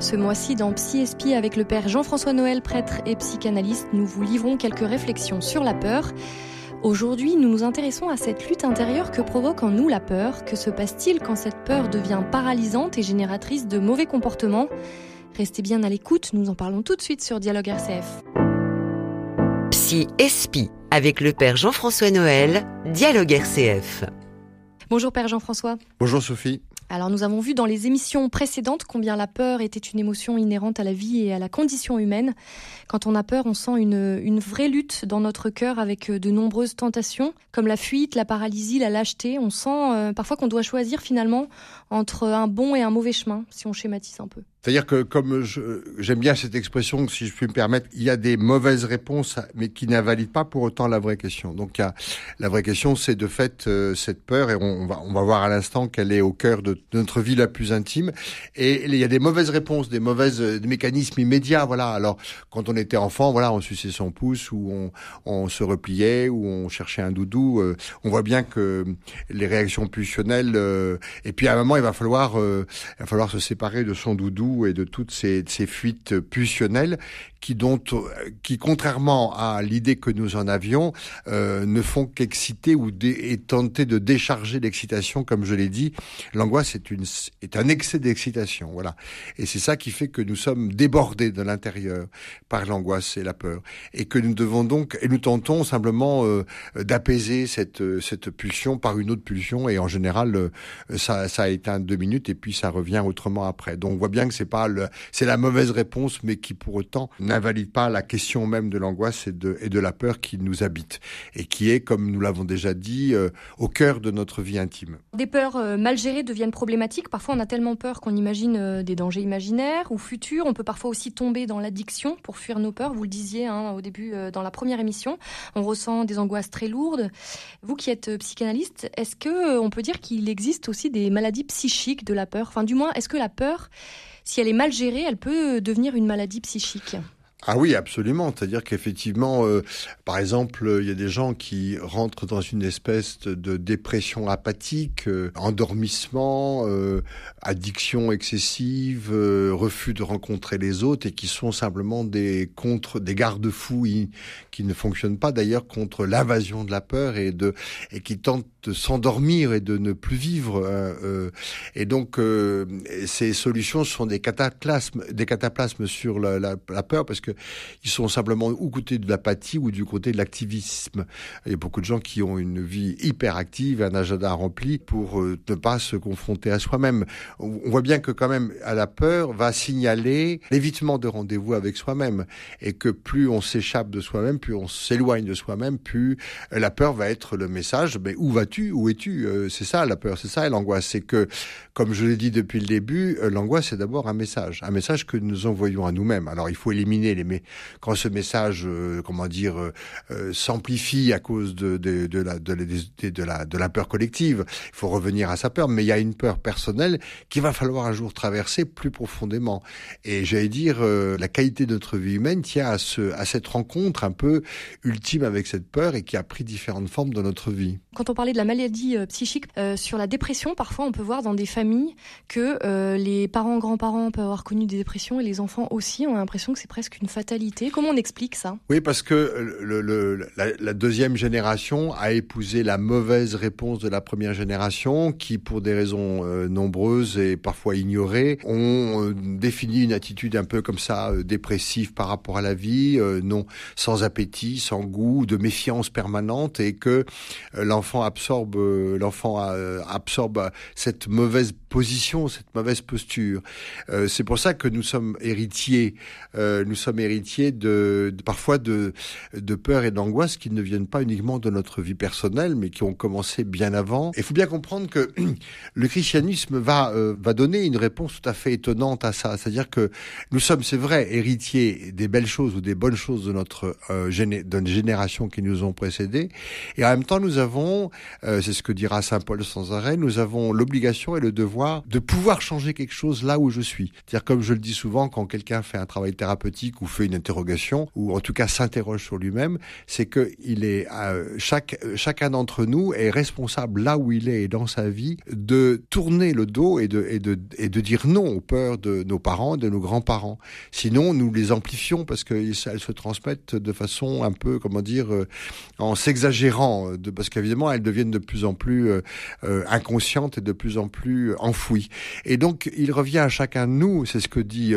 Ce mois-ci, dans Psy Espie avec le père Jean-François Noël, prêtre et psychanalyste, nous vous livrons quelques réflexions sur la peur. Aujourd'hui, nous nous intéressons à cette lutte intérieure que provoque en nous la peur. Que se passe-t-il quand cette peur devient paralysante et génératrice de mauvais comportements? Restez bien à l'écoute, nous en parlons tout de suite sur Dialogue RCF. Psy Espie avec le père Jean-François Noël, Dialogue RCF. Bonjour père Jean-François. Bonjour Sophie. Alors nous avons vu dans les émissions précédentes combien la peur était une émotion inhérente à la vie et à la condition humaine. Quand on a peur, on sent une, une vraie lutte dans notre cœur avec euh, de nombreuses tentations, comme la fuite, la paralysie, la lâcheté. On sent euh, parfois qu'on doit choisir finalement entre un bon et un mauvais chemin, si on schématise un peu. C'est-à-dire que comme j'aime bien cette expression, si je puis me permettre, il y a des mauvaises réponses, mais qui n'invalident pas pour autant la vraie question. Donc la vraie question, c'est de fait euh, cette peur, et on, va, on va voir à l'instant qu'elle est au cœur de, notre vie la plus intime. Et il y a des mauvaises réponses, des mauvaises mécanismes immédiats. Voilà. Alors quand on était enfant, voilà, on suçait son pouce, ou on, on se repliait, ou on cherchait un doudou. Euh, on voit bien que les réactions pulsionnelles. Euh, et puis à un moment, il va falloir, il va falloir se séparer de son doudou et de toutes ces, ces fuites pulsionnelles qui, dont, qui contrairement à l'idée que nous en avions, euh, ne font qu'exciter ou et tenter de décharger l'excitation, comme je l'ai dit. L'angoisse est, une, est un excès d'excitation, voilà. Et c'est ça qui fait que nous sommes débordés de l'intérieur par l'angoisse et la peur, et que nous devons donc, et nous tentons simplement euh, d'apaiser cette, cette pulsion par une autre pulsion, et en général, euh, ça, ça éteint deux minutes, et puis ça revient autrement après. Donc on voit bien que c'est pas le, c'est la mauvaise réponse, mais qui pour autant n'invalide pas la question même de l'angoisse et de, la peur qui nous habite et qui est, comme nous l'avons déjà dit, euh, au cœur de notre vie intime. Des peurs euh, mal gérées deviennent problématiques. Parfois, on a tellement peur qu'on imagine euh, des dangers imaginaires ou futurs. On peut parfois aussi tomber dans l'addiction pour fuir nos peurs. Vous le disiez hein, au début, dans la première émission, on ressent des angoisses très lourdes. Vous qui êtes psychanalyste, est-ce que on peut dire qu'il existe aussi des maladies psychiques de la peur? Enfin, du moins, est-ce que la peur si elle est mal gérée, elle peut devenir une maladie psychique? Ah oui, absolument. C'est-à-dire qu'effectivement, euh, par exemple, il y a des gens qui rentrent dans une espèce de dépression apathique, euh, endormissement, euh, addiction excessive, refus de rencontrer les autres et qui sont simplement des contre, des garde-fous qui ne fonctionnent pas d'ailleurs contre l'invasion de la peur et de et qui tentent de s'endormir et de ne plus vivre. Hein, et donc, ces solutions sont des cataplasmes, des cataplasmes sur la, peur parce que ils sont simplement ou côté de l'apathie ou du côté de l'activisme. Il y a beaucoup de gens qui ont une vie hyper active, un agenda rempli pour euh, ne pas se confronter à soi-même. On voit bien que quand même, à la peur va signaler l'évitement de rendez-vous avec soi-même et que plus on s'échappe de soi-même, plus on s'éloigne de soi-même, plus euh, la peur va être le message. Mais où vas-tu Où es-tu euh, C'est ça la peur, c'est ça l'angoisse. C'est que, comme je l'ai dit depuis le début, l'angoisse c'est d'abord un message, un message que nous envoyons à nous-mêmes. Alors il faut éliminer mais quand ce message, euh, comment dire, euh, euh, s'amplifie à cause de, la, de, la, de la peur collective, il faut revenir à sa peur. Mais il y a une peur personnelle qu'il va falloir un jour traverser plus profondément. Et j'allais dire, la qualité de notre vie humaine tient à, ce, à cette rencontre un peu ultime avec cette peur et qui a pris différentes formes dans notre vie. Quand on parlait de la maladie psychique, sur la dépression, parfois on peut voir dans des familles que les parents, grands-parents peuvent avoir connu des dépressions et les enfants aussi. On a l'impression que c'est presque une fatalité. Comment on explique ça? Oui, parce que la, deuxième génération a épousé la mauvaise réponse de la première génération, qui, pour des raisons euh, nombreuses et parfois ignorées, ont euh, défini une attitude un peu comme ça euh, dépressive par rapport à la vie, non sans appétit, sans goût, de méfiance permanente, et que l'enfant absorbe, l'enfant absorbe cette mauvaise position, cette mauvaise posture. C'est pour ça que nous sommes héritiers. nous sommes héritier de, parfois de, de peur et d'angoisse qui ne viennent pas uniquement de notre vie personnelle, mais qui ont commencé bien avant. Il faut bien comprendre que le christianisme va, euh, va donner une réponse tout à fait étonnante à ça. C'est-à-dire que nous sommes, c'est vrai, héritiers des belles choses ou des bonnes choses de notre euh, de génération qui nous ont précédés, et en même temps nous avons c'est ce que dira saint Paul sans arrêt. Nous avons l'obligation et le devoir de pouvoir changer quelque chose là où je suis. C'est-à-dire comme je le dis souvent, quand quelqu'un fait un travail thérapeutique ou fait une interrogation ou en tout cas s'interroge sur lui-même, c'est que il est chaque chacun d'entre nous est responsable là où il est et dans sa vie de tourner le dos et de et de et de dire non aux peurs de nos parents, de nos grands-parents. Sinon, nous les amplifions parce qu'elles se transmettent de façon un peu, comment dire, euh, en s'exagérant, parce qu'évidemment, elles deviennent de plus en plus euh, euh, et de plus en plus enfouies. Et donc, il revient à chacun de nous, c'est ce que dit,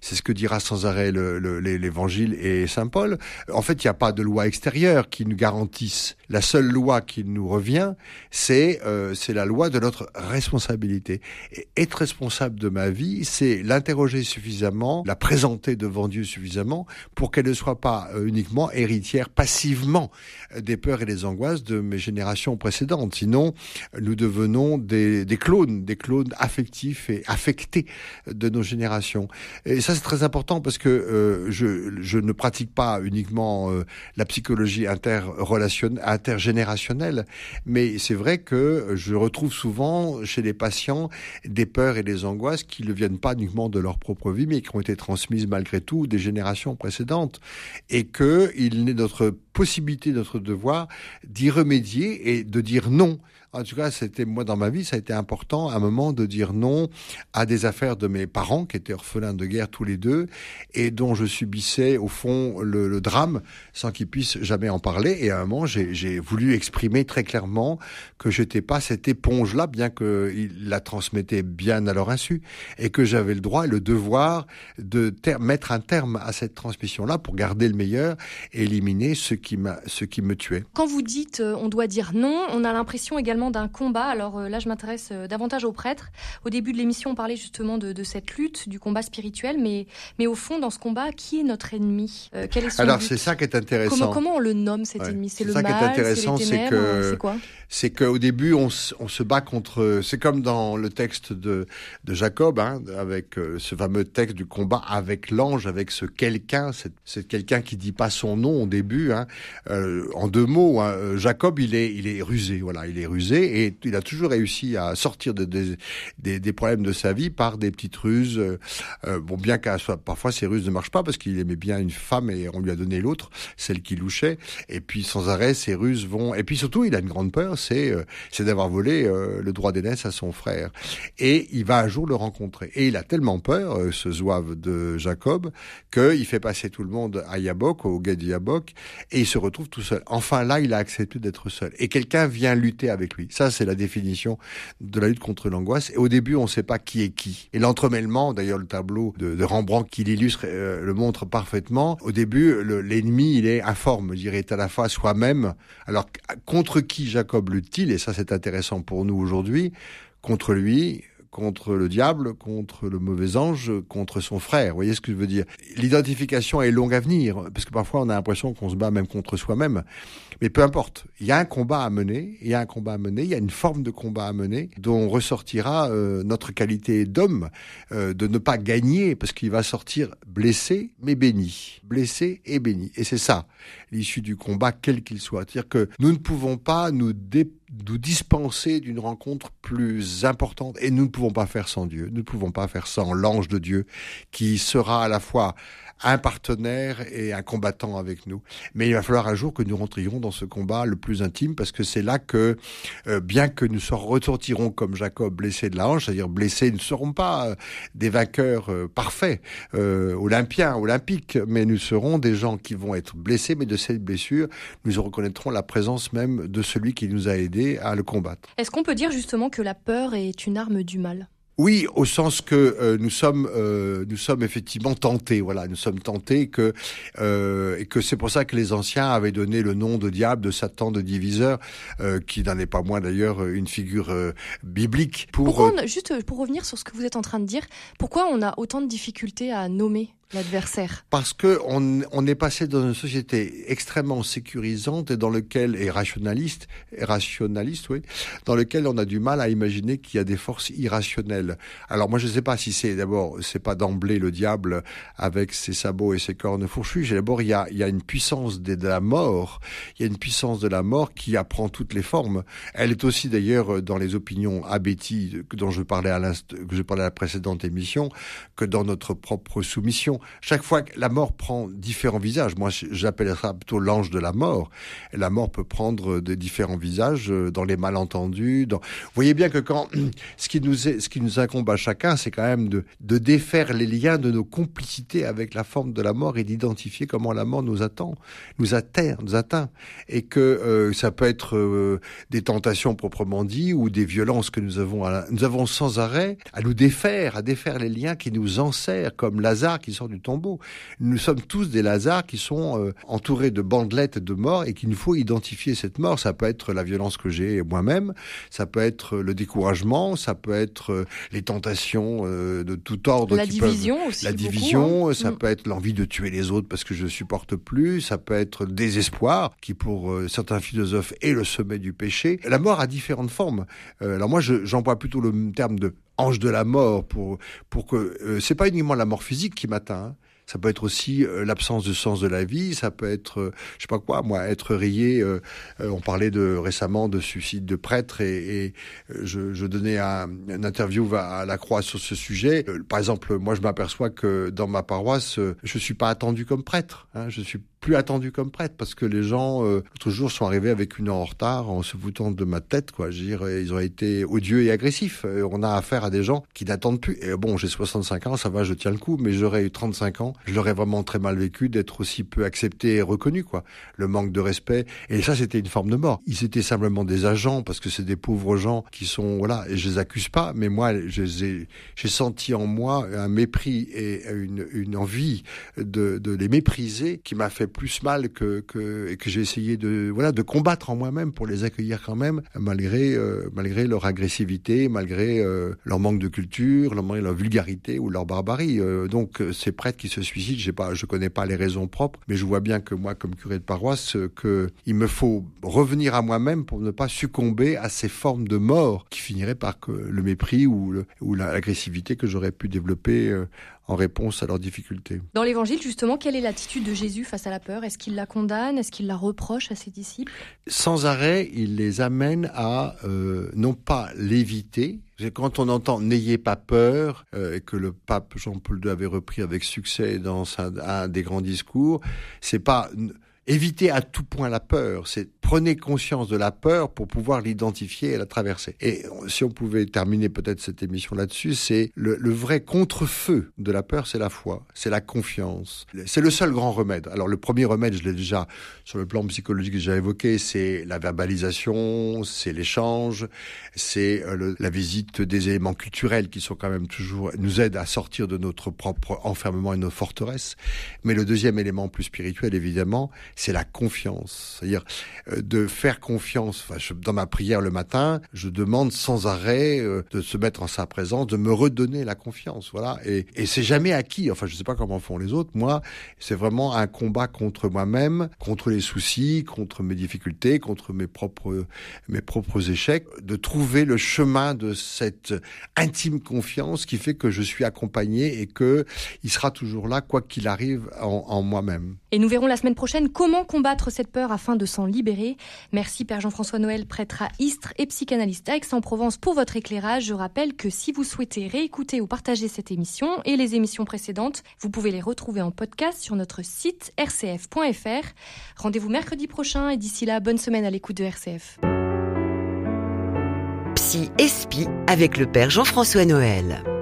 c'est ce que dira sans arrêt l'Évangile et Saint Paul. En fait, il n'y a pas de loi extérieure qui nous garantisse. La seule loi qui nous revient, c'est c'est la loi de notre responsabilité. Et être responsable de ma vie, c'est l'interroger suffisamment, la présenter devant Dieu suffisamment pour qu'elle ne soit pas euh, uniquement héritière passivement des peurs et des angoisses de mes générations précédentes. Sinon, nous devenons des, des clones, des clones affectifs et affectés de nos générations. Et ça, c'est très important parce que euh, je, je, ne pratique pas uniquement euh, la psychologie interrelationnelle, intergénérationnelle, mais c'est vrai que je retrouve souvent chez les patients des peurs et des angoisses qui ne viennent pas uniquement de leur propre vie, mais qui ont été transmises malgré tout des générations précédentes. Et qu'il est notre possibilité, notre devoir d'y remédier et de dire non en tout cas, c'était moi dans ma vie, ça a été important à un moment de dire non à des affaires de mes parents qui étaient orphelins de guerre tous les deux et dont je subissais au fond le, drame sans qu'ils puissent jamais en parler. Et à un moment, j'ai voulu exprimer très clairement que j'étais pas cette éponge-là, bien qu'ils la transmettaient bien à leur insu, et que j'avais le droit et le devoir de mettre un terme à cette transmission-là pour garder le meilleur et éliminer ce qui, ce qui me tuait. Quand vous dites euh, on doit dire non, on a l'impression également d'un combat. Alors euh, là, je m'intéresse euh, davantage aux prêtres. Au début de l'émission, on parlait justement de, cette lutte, du combat spirituel, mais, mais au fond, dans ce combat, qui est notre ennemi euh, quel est son Alors c'est ça qui est intéressant. Comment, on le nomme cet ennemi? C'est le mal, c'est que c'est quoi? c'est qu'au début, on, on, se bat contre. C'est comme dans le texte de, de Jacob, hein, avec ce fameux texte du combat avec l'ange, avec ce quelqu'un, c'est quelqu'un qui dit pas son nom au début. Hein, en deux mots, hein, Jacob, il est, il est rusé. Voilà, il est rusé et il a toujours réussi à sortir de, des, problèmes de sa vie par des petites ruses. Euh, euh bon, bien qu'à parfois ces ruses ne marchent pas parce qu'il aimait bien une femme et on lui a donné l'autre, celle qui louchait. Et puis sans arrêt, ces ruses vont. Et puis surtout, il a une grande peur, c'est euh, d'avoir volé le droit d'aînesse à son frère. Et il va un jour le rencontrer. Et il a tellement peur, ce zouave de Jacob, qu'il fait passer tout le monde à Yabok, au guet de Yabok, et il se retrouve tout seul. Enfin là, il a accepté d'être seul. Et quelqu'un vient lutter avec lui. Ça, c'est la définition de la lutte contre l'angoisse. Et au début, on ne sait pas qui est qui. Et l'entremêlement, d'ailleurs, le tableau de, Rembrandt qui l'illustre euh, le montre parfaitement. Au début, l'ennemi, il est informe, je dirais, à la fois soi-même. Alors, contre qui Jacob lutte-t-il? Et ça, c'est intéressant pour nous aujourd'hui. Contre lui, contre le diable, contre le mauvais ange, contre son frère. Vous voyez ce que je veux dire? L'identification est longue à venir, parce que parfois on a l'impression qu'on se bat même contre soi-même. Mais peu importe, il y a un combat à mener, il y a un combat à mener, il y a une forme de combat à mener dont ressortira euh, notre qualité d'homme, euh, de ne pas gagner, parce qu'il va sortir blessé mais béni, blessé et béni. Et c'est ça l'issue du combat, quel qu'il soit. C'est-à-dire que nous ne pouvons pas nous dépasser nous dispenser d'une rencontre plus importante. Et nous ne pouvons pas faire sans Dieu. Nous ne pouvons pas faire sans l'ange de Dieu qui sera à la fois un partenaire et un combattant avec nous. Mais il va falloir un jour que nous rentrions dans ce combat le plus intime parce que c'est là que, euh, bien que nous ressortirons comme Jacob blessés de la hanche, c'est-à-dire blessés, ne serons pas euh, des vainqueurs euh, parfaits, olympiens, olympiques, mais nous serons des gens qui vont être blessés, mais de cette blessure, nous reconnaîtrons la présence même de celui qui nous a aidés à le combattre. Est-ce qu'on peut dire justement que la peur est une arme du mal? Oui, au sens que euh, nous sommes euh, nous sommes effectivement tentés. Voilà, nous sommes tentés que euh, et que c'est pour ça que les anciens avaient donné le nom de diable, de Satan, de diviseur, qui n'en est pas moins d'ailleurs une figure biblique. Pour pourquoi juste pour revenir sur ce que vous êtes en train de dire, pourquoi on a autant de difficultés à nommer l'adversaire Parce que on, est passé dans une société extrêmement sécurisante et dans lequel et rationaliste, rationaliste, oui, dans lequel on a du mal à imaginer qu'il y a des forces irrationnelles. Alors moi je ne sais pas si c'est d'abord c'est pas d'emblée le diable avec ses sabots et ses cornes fourchues. D'abord il y a une puissance de la mort, il y a une puissance de la mort qui apprend toutes les formes. Elle est aussi d'ailleurs dans les opinions abéties dont je parlais à la précédente émission que dans notre propre soumission. Chaque fois que la mort prend différents visages, moi j'appelle ça plutôt l'ange de la mort. la mort peut prendre de différents visages euh, dans les malentendus. Vous voyez bien que quand ce qui nous ce qui nous incombe à chacun, c'est quand même de, de défaire les liens de nos complicités avec la forme de la mort et d'identifier comment la mort nous attend, nous atteint, nous atteint, et que euh, ça peut être euh, des tentations proprement dit ou des violences que nous avons, nous avons sans arrêt à nous défaire, à défaire les liens qui nous enserrent, comme Lazare qui sort du tombeau. Nous sommes tous des Lazars qui sont euh, entourés de bandelettes de mort et qu'il nous faut identifier cette mort. Ça peut être la violence que j'ai moi-même, ça peut être le découragement, ça peut être euh, les tentations euh, de tout ordre. La division aussi. La division, hein. ça Mm. peut être l'envie de tuer les autres parce que je supporte plus, ça peut être le désespoir qui pour certains philosophes est le sommet du péché. La mort a différentes formes. alors moi j'emploie plutôt le terme de ange de la mort pour pour que euh, c'est pas uniquement la mort physique qui m'atteint. Hein. Ça peut être aussi euh, l'absence de sens de la vie. Ça peut être, euh, je sais pas quoi, moi, être rayé. Euh, on parlait de récemment de suicide de prêtre et, et je, je, donnais un, une interview à la Croix sur ce sujet. par exemple, moi, je m'aperçois que dans ma paroisse, je suis pas attendu comme prêtre. Hein. Je suis plus attendu comme prêtre parce que les gens euh, jour sont arrivés avec une heure en retard en se foutant de ma tête quoi. Je dire ils ont été odieux et agressifs. On a affaire à des gens qui n'attendent plus. Et bon j'ai 65 ans ça va je tiens le coup mais j'aurais eu 35 ans je l'aurais vraiment très mal vécu d'être aussi peu accepté et reconnu quoi. Le manque de respect. Et ça c'était une forme de mort. Ils étaient simplement des agents parce que c'est des pauvres gens qui sont voilà et je les accuse pas mais moi j'ai senti en moi un mépris et une, envie de les mépriser qui m'a fait plus mal que, que j'ai essayé de voilà de combattre en moi-même pour les accueillir quand même malgré euh, malgré leur agressivité malgré euh, leur manque de culture leur, leur vulgarité ou leur barbarie. Euh, donc ces prêtres qui se suicident j'ai pas je connais pas les raisons propres mais je vois bien que moi comme curé de paroisse que il me faut revenir à moi-même pour ne pas succomber à ces formes de mort qui finiraient par que le mépris ou le, ou l'agressivité que j'aurais pu développer en réponse à leurs difficultés. Dans l'évangile, justement, quelle est l'attitude de Jésus face à la peur? Est-ce qu'il la condamne? Est-ce qu'il la reproche à ses disciples? Sans arrêt, il les amène à euh, non pas l'éviter, quand on entend n'ayez pas peur, euh, et que le pape Jean-Paul II avait repris avec succès dans un, un des grands discours, c'est pas éviter à tout point la peur, c'est prenez conscience de la peur pour pouvoir l'identifier et la traverser. Et si on pouvait terminer peut-être cette émission là-dessus, c'est le, le, vrai contre-feu de la peur, c'est la foi, c'est la confiance. C'est le seul grand remède. Alors le premier remède, je l'ai déjà sur le plan psychologique déjà évoqué, c'est la verbalisation, c'est l'échange, c'est euh, la visite des éléments culturels qui sont quand même toujours nous aident à sortir de notre propre enfermement et nos forteresses. Mais le deuxième élément plus spirituel, évidemment, c'est la confiance. C'est-à-dire euh, de faire confiance. Enfin, dans ma prière le matin, je demande sans arrêt euh, de se mettre en sa présence, de me redonner la confiance. Voilà. Et, c'est jamais acquis. Enfin, je sais pas comment font les autres. Moi, c'est vraiment un combat contre moi-même, contre les soucis, contre mes difficultés, contre mes propres, mes propres échecs, de trouver le chemin de cette intime confiance qui fait que je suis accompagné et que il sera toujours là, quoi qu'il arrive en, en moi-même. Et nous verrons la semaine prochaine comment combattre cette peur afin de s'en libérer? Merci Père Jean-François Noël, prêtre à Istres et psychanalyste à Aix-en-Provence pour votre éclairage. Je rappelle que si vous souhaitez réécouter ou partager cette émission et les émissions précédentes, vous pouvez les retrouver en podcast sur notre site rcf.fr. Rendez-vous mercredi prochain et d'ici là, bonne semaine à l'écoute de RCF. Psy Espi avec le Père Jean-François Noël.